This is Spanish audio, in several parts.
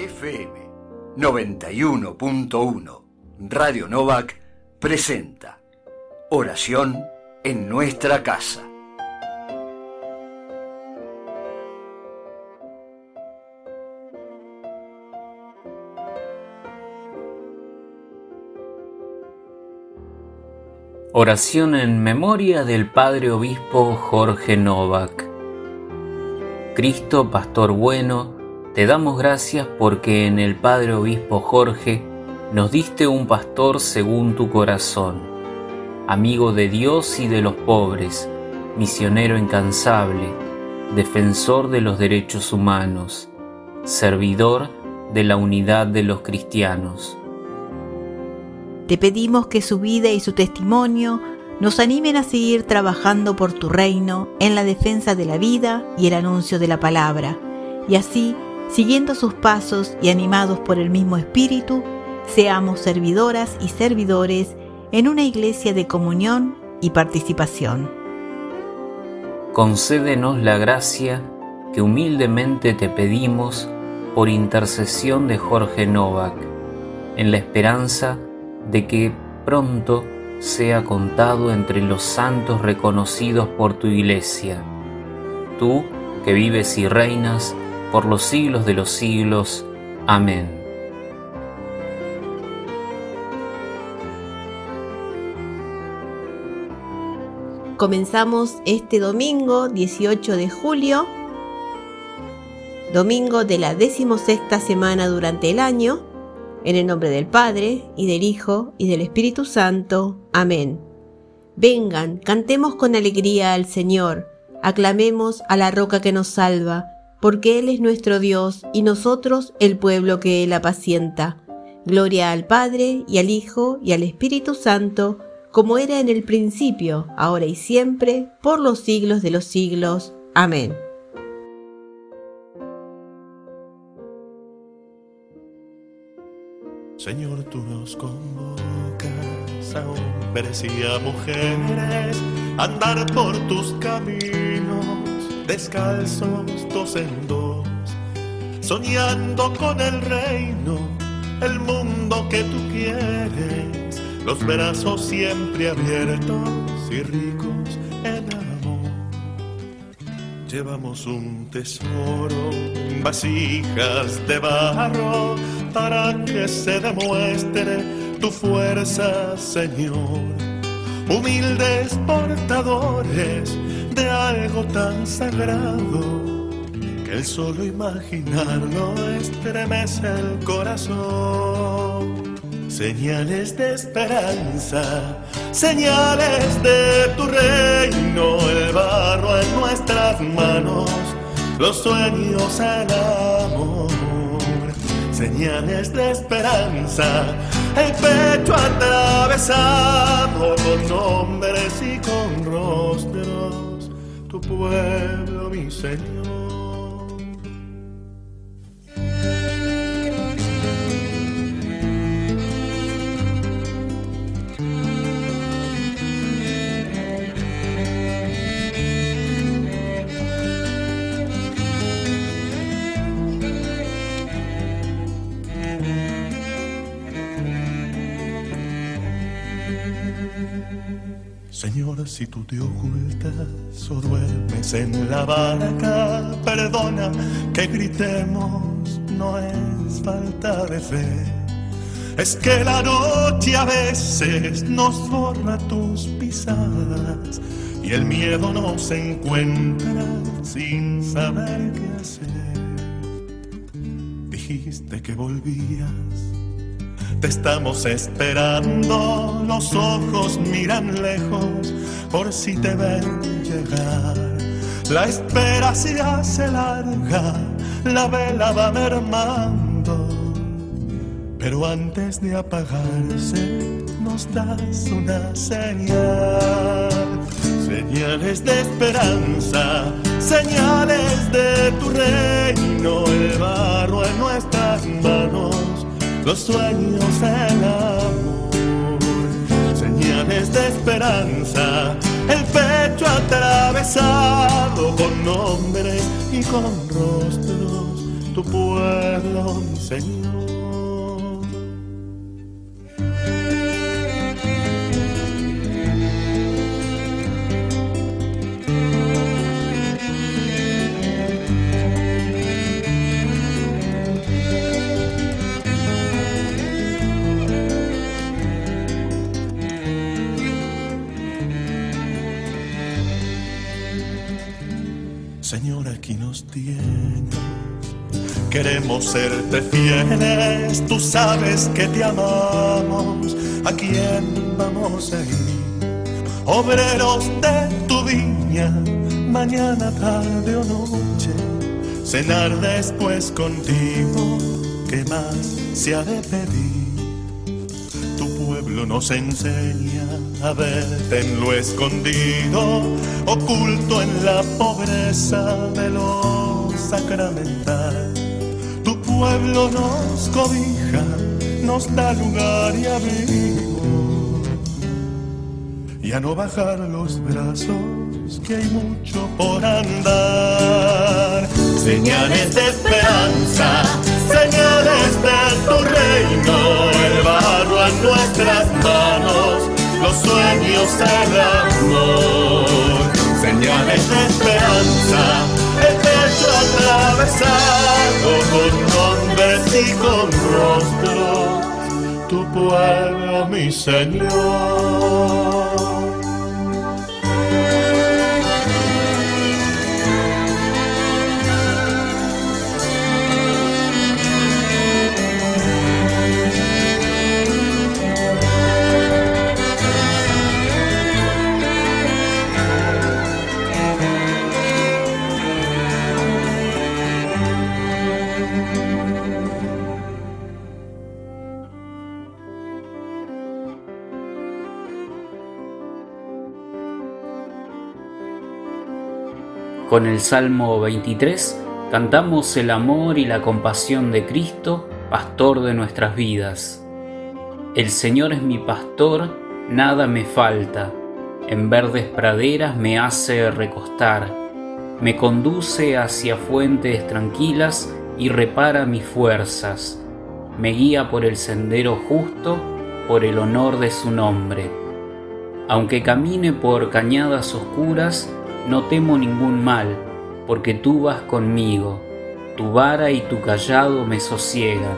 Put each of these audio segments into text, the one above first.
FM 91.1 Radio Novak presenta Oración en nuestra casa. Oración en memoria del Padre Obispo Jorge Novak. Cristo, Pastor bueno, te damos gracias porque en el Padre Obispo Jorge nos diste un pastor según tu corazón, amigo de Dios y de los pobres, misionero incansable, defensor de los derechos humanos, servidor de la unidad de los cristianos. Te pedimos que su vida y su testimonio nos animen a seguir trabajando por tu reino en la defensa de la vida y el anuncio de la palabra, y así, siguiendo sus pasos y animados por el mismo Espíritu, seamos servidoras y servidores en una iglesia de comunión y participación. Concédenos la gracia que humildemente te pedimos por intercesión de Jorge Novak, en la esperanza de que pronto sea contado entre los santos reconocidos por tu iglesia. Tú que vives y reinas por los siglos de los siglos. Amén. Comenzamos este domingo 18 de julio, domingo de la decimosexta semana durante el año en el nombre del Padre, y del Hijo, y del Espíritu Santo. Amén. Vengan, cantemos con alegría al Señor, aclamemos a la roca que nos salva, porque Él es nuestro Dios y nosotros el pueblo que Él apacienta. Gloria al Padre, y al Hijo, y al Espíritu Santo, como era en el principio, ahora y siempre, por los siglos de los siglos. Amén. Señor, tú nos convocas a hombres y a mujeres andar por tus caminos, descalzos dos en dos, soñando con el reino, el mundo que tú quieres, los brazos siempre abiertos y ricos en amor. Llevamos un tesoro vasijas de barro para que se demuestre tu fuerza, Señor. Humildes portadores de algo tan sagrado que el solo imaginarlo estremece el corazón. Señales de esperanza, señales de tu reino, el barro en nuestras manos, los sueños el amor señales de esperanza, el pecho atravesado con nombres y con rostros, tu pueblo, mi Señor. Si tú te ocultas o duermes en la barca, perdona que gritemos, no es falta de fe. Es que la noche a veces nos borra tus pisadas y el miedo nos encuentra sin saber qué hacer. Dijiste que volvías te estamos esperando, los ojos miran lejos por si te ven llegar. La espera se hace larga, la vela va mermando. Pero antes de apagarse nos das una señal. Señales de esperanza, señales de tu reino, el barro en nuestras manos los sueños, el amor, señales de esperanza, el pecho atravesado con nombres y con rostros, tu pueblo, Señor. Señor, aquí nos tienes. Queremos serte fieles, tú sabes que te amamos. ¿A quién vamos a ir? Obreros de tu viña, mañana, tarde o noche, cenar después contigo, ¿qué más se ha de pedir? pueblo nos enseña a verte en lo escondido, oculto en la pobreza de lo sacramental. Tu pueblo nos cobija, nos da lugar y abrigo. Y a no bajar los brazos, que hay mucho por andar. Señales de esperanza, señales de tu reino, el barro en nuestras manos, sueños el amor. Señales de esperanza, el pecho atravesado con nombres y con rostro, tu pueblo, mi Señor. Con el Salmo 23 cantamos el amor y la compasión de Cristo, pastor de nuestras vidas. El Señor es mi pastor, nada me falta. En verdes praderas me hace recostar. Me conduce hacia fuentes tranquilas y repara mis fuerzas. Me guía por el sendero justo, por el honor de su nombre. Aunque camine por cañadas oscuras, no temo ningún mal, porque tú vas conmigo, tu vara y tu callado me sosiegan.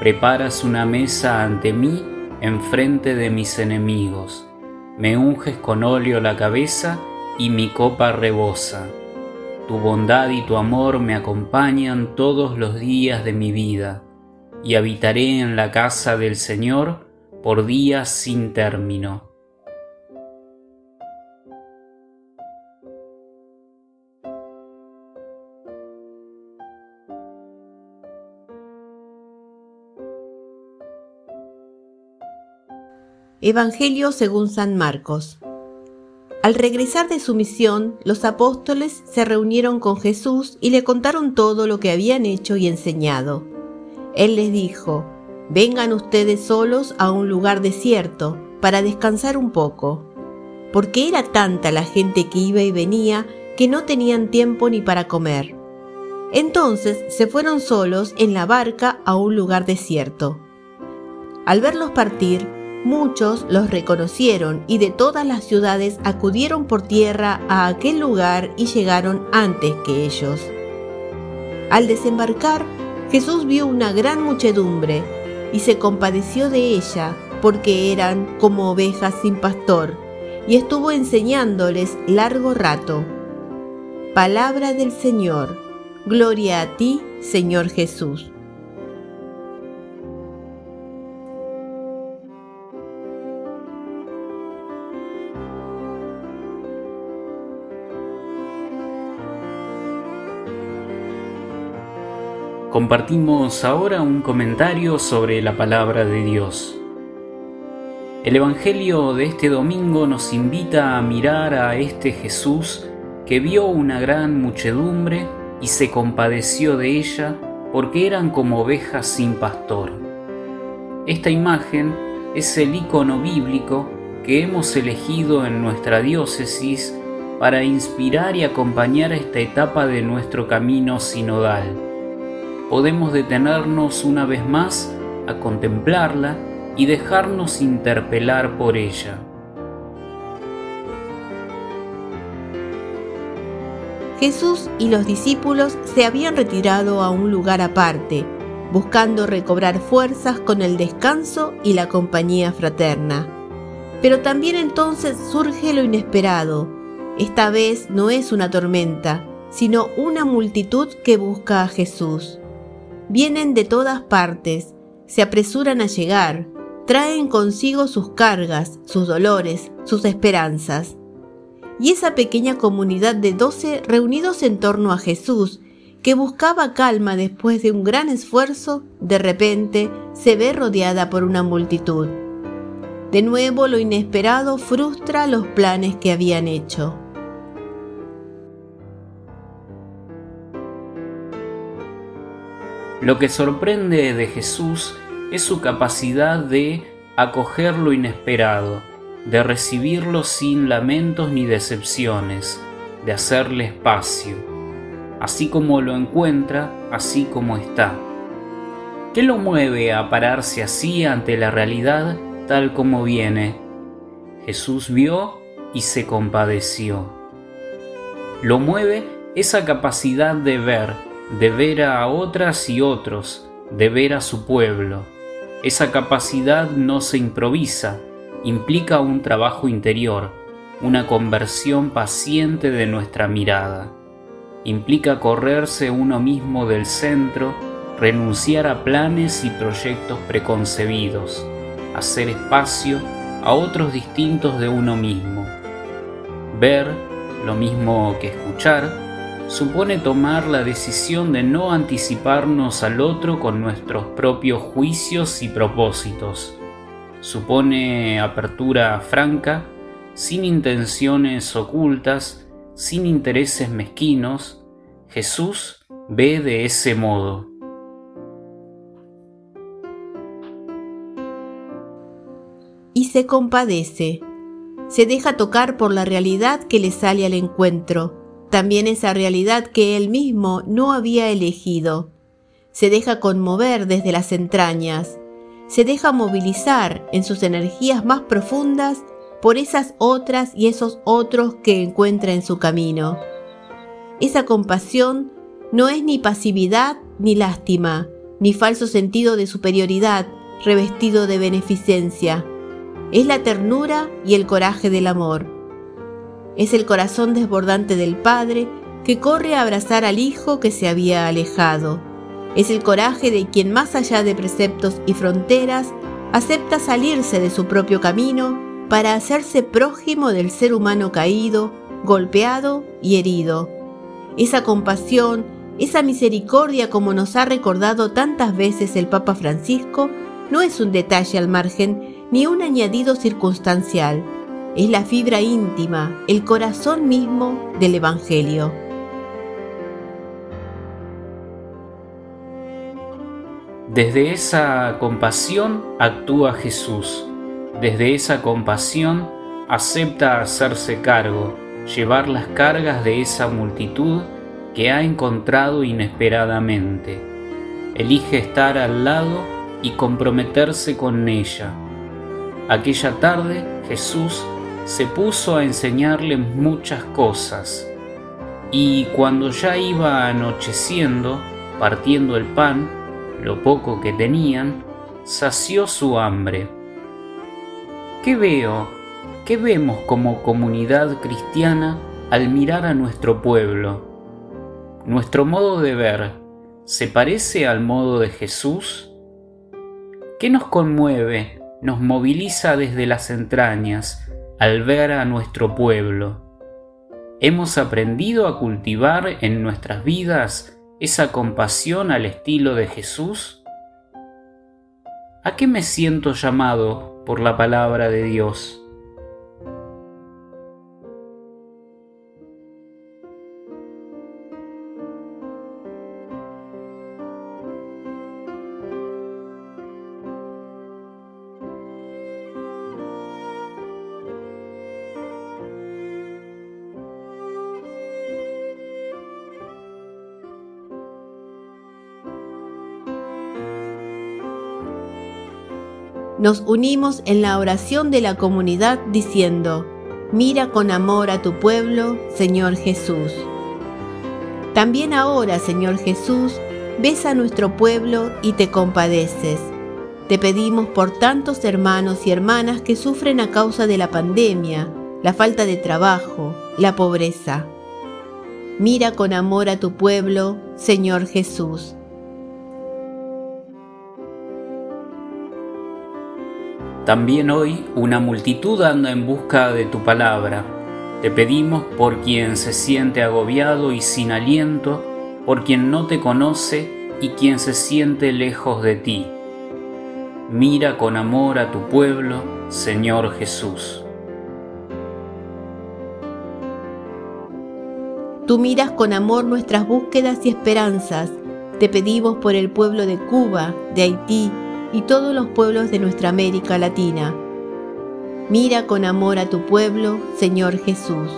Preparas una mesa ante mí enfrente de mis enemigos, me unges con óleo la cabeza y mi copa rebosa. Tu bondad y tu amor me acompañan todos los días de mi vida, y habitaré en la casa del Señor por días sin término Evangelio según San Marcos. Al regresar de su misión, los apóstoles se reunieron con Jesús y le contaron todo lo que habían hecho y enseñado. Él les dijo, vengan ustedes solos a un lugar desierto para descansar un poco, porque era tanta la gente que iba y venía que no tenían tiempo ni para comer. Entonces se fueron solos en la barca a un lugar desierto. Al verlos partir, Muchos los reconocieron y de todas las ciudades acudieron por tierra a aquel lugar y llegaron antes que ellos. Al desembarcar, Jesús vio una gran muchedumbre y se compadeció de ella porque eran como ovejas sin pastor y estuvo enseñándoles largo rato. Palabra del Señor. Gloria a ti, Señor Jesús. Compartimos ahora un comentario sobre la palabra de Dios. El Evangelio de este domingo nos invita a mirar a este Jesús que vio una gran muchedumbre y se compadeció de ella porque eran como ovejas sin pastor. Esta imagen es el icono bíblico que hemos elegido en nuestra diócesis para inspirar y acompañar esta etapa de nuestro camino sinodal podemos detenernos una vez más a contemplarla y dejarnos interpelar por ella. Jesús y los discípulos se habían retirado a un lugar aparte, buscando recobrar fuerzas con el descanso y la compañía fraterna. Pero también entonces surge lo inesperado. Esta vez no es una tormenta, sino una multitud que busca a Jesús. Vienen de todas partes, se apresuran a llegar, traen consigo sus cargas, sus dolores, sus esperanzas. Y esa pequeña comunidad de doce reunidos en torno a Jesús, que buscaba calma después de un gran esfuerzo, de repente se ve rodeada por una multitud. De nuevo lo inesperado frustra los planes que habían hecho. Lo que sorprende de Jesús es su capacidad de acoger lo inesperado, de recibirlo sin lamentos ni decepciones, de hacerle espacio, así como lo encuentra, así como está. ¿Qué lo mueve a pararse así ante la realidad tal como viene? Jesús vio y se compadeció. Lo mueve esa capacidad de ver, de ver a otras y otros, de ver a su pueblo. Esa capacidad no se improvisa, implica un trabajo interior, una conversión paciente de nuestra mirada. Implica correrse uno mismo del centro, renunciar a planes y proyectos preconcebidos, hacer espacio a otros distintos de uno mismo. Ver, lo mismo que escuchar, supone tomar la decisión de no anticiparnos al otro con nuestros propios juicios y propósitos. Supone apertura franca, sin intenciones ocultas, sin intereses mezquinos. Jesús ve de ese modo. Y se compadece, se deja tocar por la realidad que le sale al encuentro también esa realidad que él mismo no había elegido. Se deja conmover desde las entrañas, se deja movilizar en sus energías más profundas por esas otras y esos otros que encuentra en su camino. Esa compasión no es ni pasividad ni lástima, ni falso sentido de superioridad revestido de beneficencia. Es la ternura y el coraje del amor es el corazón desbordante del Padre que corre a abrazar al Hijo que se había alejado. Es el coraje de quien más allá de preceptos y fronteras acepta salirse de su propio camino para hacerse prójimo del ser humano caído, golpeado y herido. Esa compasión, esa misericordia como nos ha recordado tantas veces el Papa Francisco, no es un detalle al margen ni un añadido circunstancial es la fibra íntima, el corazón mismo del Evangelio. Desde esa compasión actúa Jesús. Desde esa compasión acepta hacerse cargo, llevar las cargas de esa multitud que ha encontrado inesperadamente. Elige estar al lado y comprometerse con ella. Aquella tarde Jesús se puso a enseñarle muchas cosas, y cuando ya iba anocheciendo, partiendo el pan, lo poco que tenían, sació su hambre. ¿Qué veo? ¿Qué vemos como comunidad cristiana al mirar a nuestro pueblo? ¿Nuestro modo de ver se parece al modo de Jesús? ¿Qué nos conmueve, nos moviliza desde las entrañas, al ver a nuestro pueblo. Hemos aprendido a cultivar en nuestras vidas esa compasión al estilo de Jesús. ¿A qué me siento llamado por la palabra de Dios? Nos unimos en la oración de la comunidad diciendo, Mira con amor a tu pueblo, Señor Jesús. También ahora, Señor Jesús, ves a nuestro pueblo y te compadeces. Te pedimos por tantos hermanos y hermanas que sufren a causa de la pandemia, la falta de trabajo, la pobreza. Mira con amor a tu pueblo, Señor Jesús. También hoy una multitud anda en busca de tu palabra. Te pedimos por quien se siente agobiado y sin aliento, por quien no te conoce y quien se siente lejos de ti. Mira con amor a tu pueblo, Señor Jesús. Tú miras con amor nuestras búsquedas y esperanzas. Te pedimos por el pueblo de Cuba, de Haití, y todos los pueblos de nuestra América Latina. Mira con amor a tu pueblo, Señor Jesús.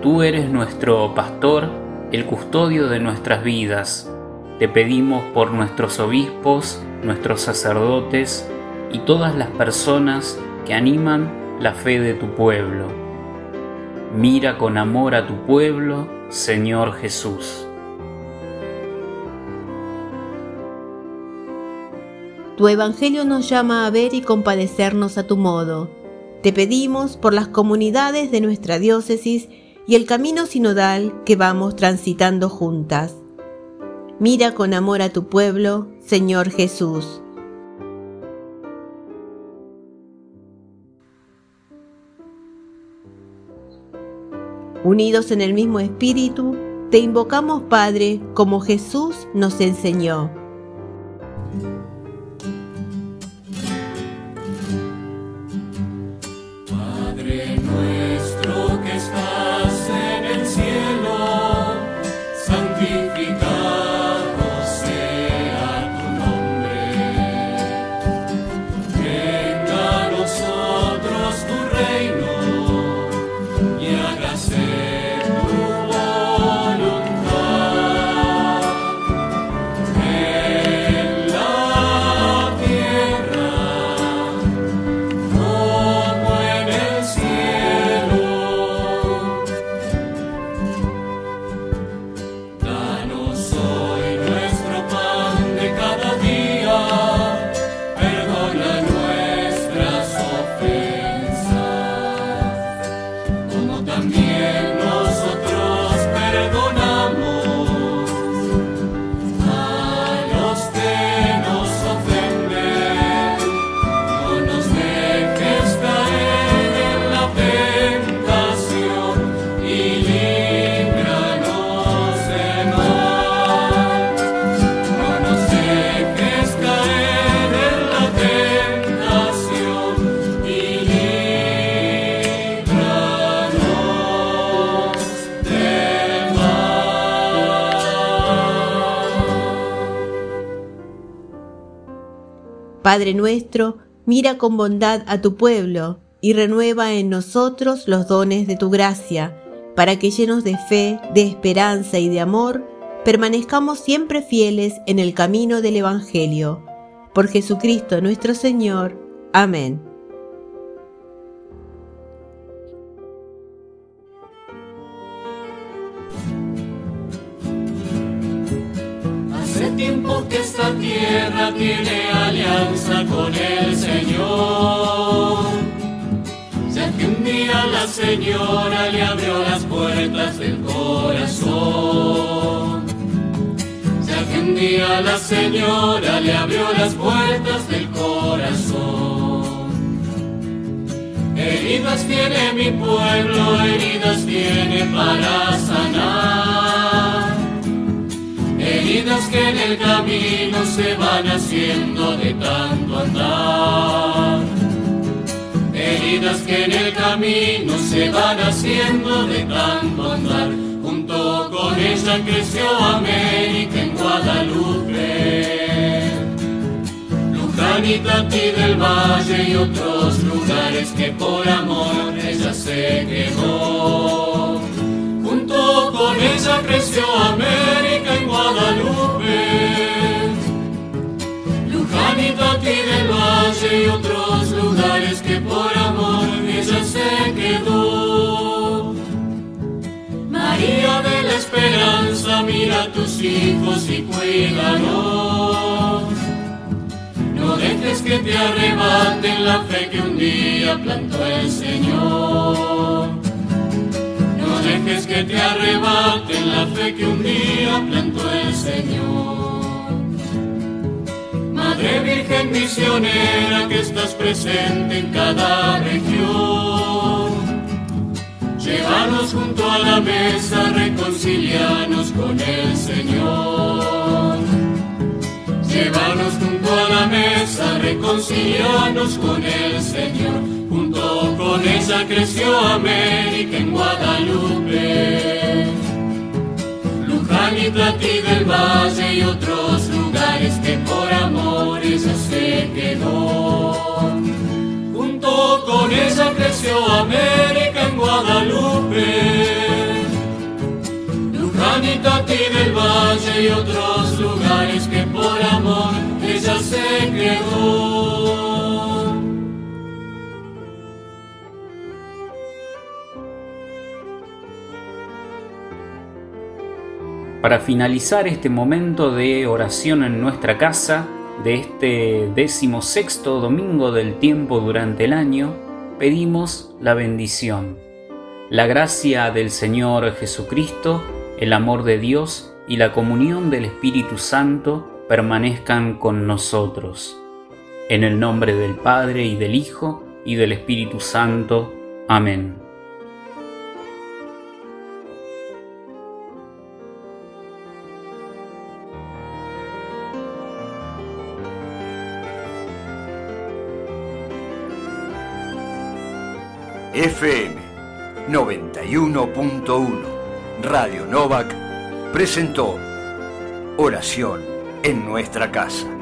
Tú eres nuestro pastor, el custodio de nuestras vidas. Te pedimos por nuestros obispos, nuestros sacerdotes y todas las personas que animan la fe de tu pueblo. Mira con amor a tu pueblo, Señor Jesús. Tu Evangelio nos llama a ver y compadecernos a tu modo. Te pedimos por las comunidades de nuestra diócesis y el camino sinodal que vamos transitando juntas. Mira con amor a tu pueblo, Señor Jesús. Unidos en el mismo espíritu, te invocamos Padre como Jesús nos enseñó. Padre nuestro, mira con bondad a tu pueblo y renueva en nosotros los dones de tu gracia, para que llenos de fe, de esperanza y de amor, permanezcamos siempre fieles en el camino del Evangelio. Por Jesucristo nuestro Señor. Amén. Tiempo que esta tierra tiene alianza con el Señor. Ya que un la señora le abrió las puertas del corazón. Ya que un la señora le abrió las puertas del corazón. Heridas tiene mi pueblo, heridas tiene para sanar heridas que en el camino se van haciendo de tanto andar. Heridas que en el camino se van haciendo de tanto andar. Junto con ella creció América en Guadalupe. Luján y Tati del Valle y otros lugares que por amor ella se quedó. Con ella creció América en Guadalupe. Luján y Tati del Valle y otros lugares que por amor ella se quedó. María de la Esperanza, mira a tus hijos y cuídalos. No dejes que te arrebaten la fe que un día plantó el Señor. Dejes que te arrebaten la fe que un día plantó el Señor. Madre Virgen misionera que estás presente en cada región. Llévanos junto a la mesa, reconcilianos con el Señor. Llévanos junto a la mesa, reconcilianos con el Señor. Junto con ella creció América en Guadalupe. Luján y Platí del Valle y otros lugares que por amor ella se quedó. Junto con ella creció América en Guadalupe. Luján y Tati del Valle y otros Para finalizar este momento de oración en nuestra casa, de este decimosexto domingo del tiempo durante el año, pedimos la bendición. La gracia del Señor Jesucristo, el amor de Dios y la comunión del Espíritu Santo permanezcan con nosotros. En el nombre del Padre y del Hijo y del Espíritu Santo. Amén. FM 91.1 Radio Novak presentó Oración en nuestra casa.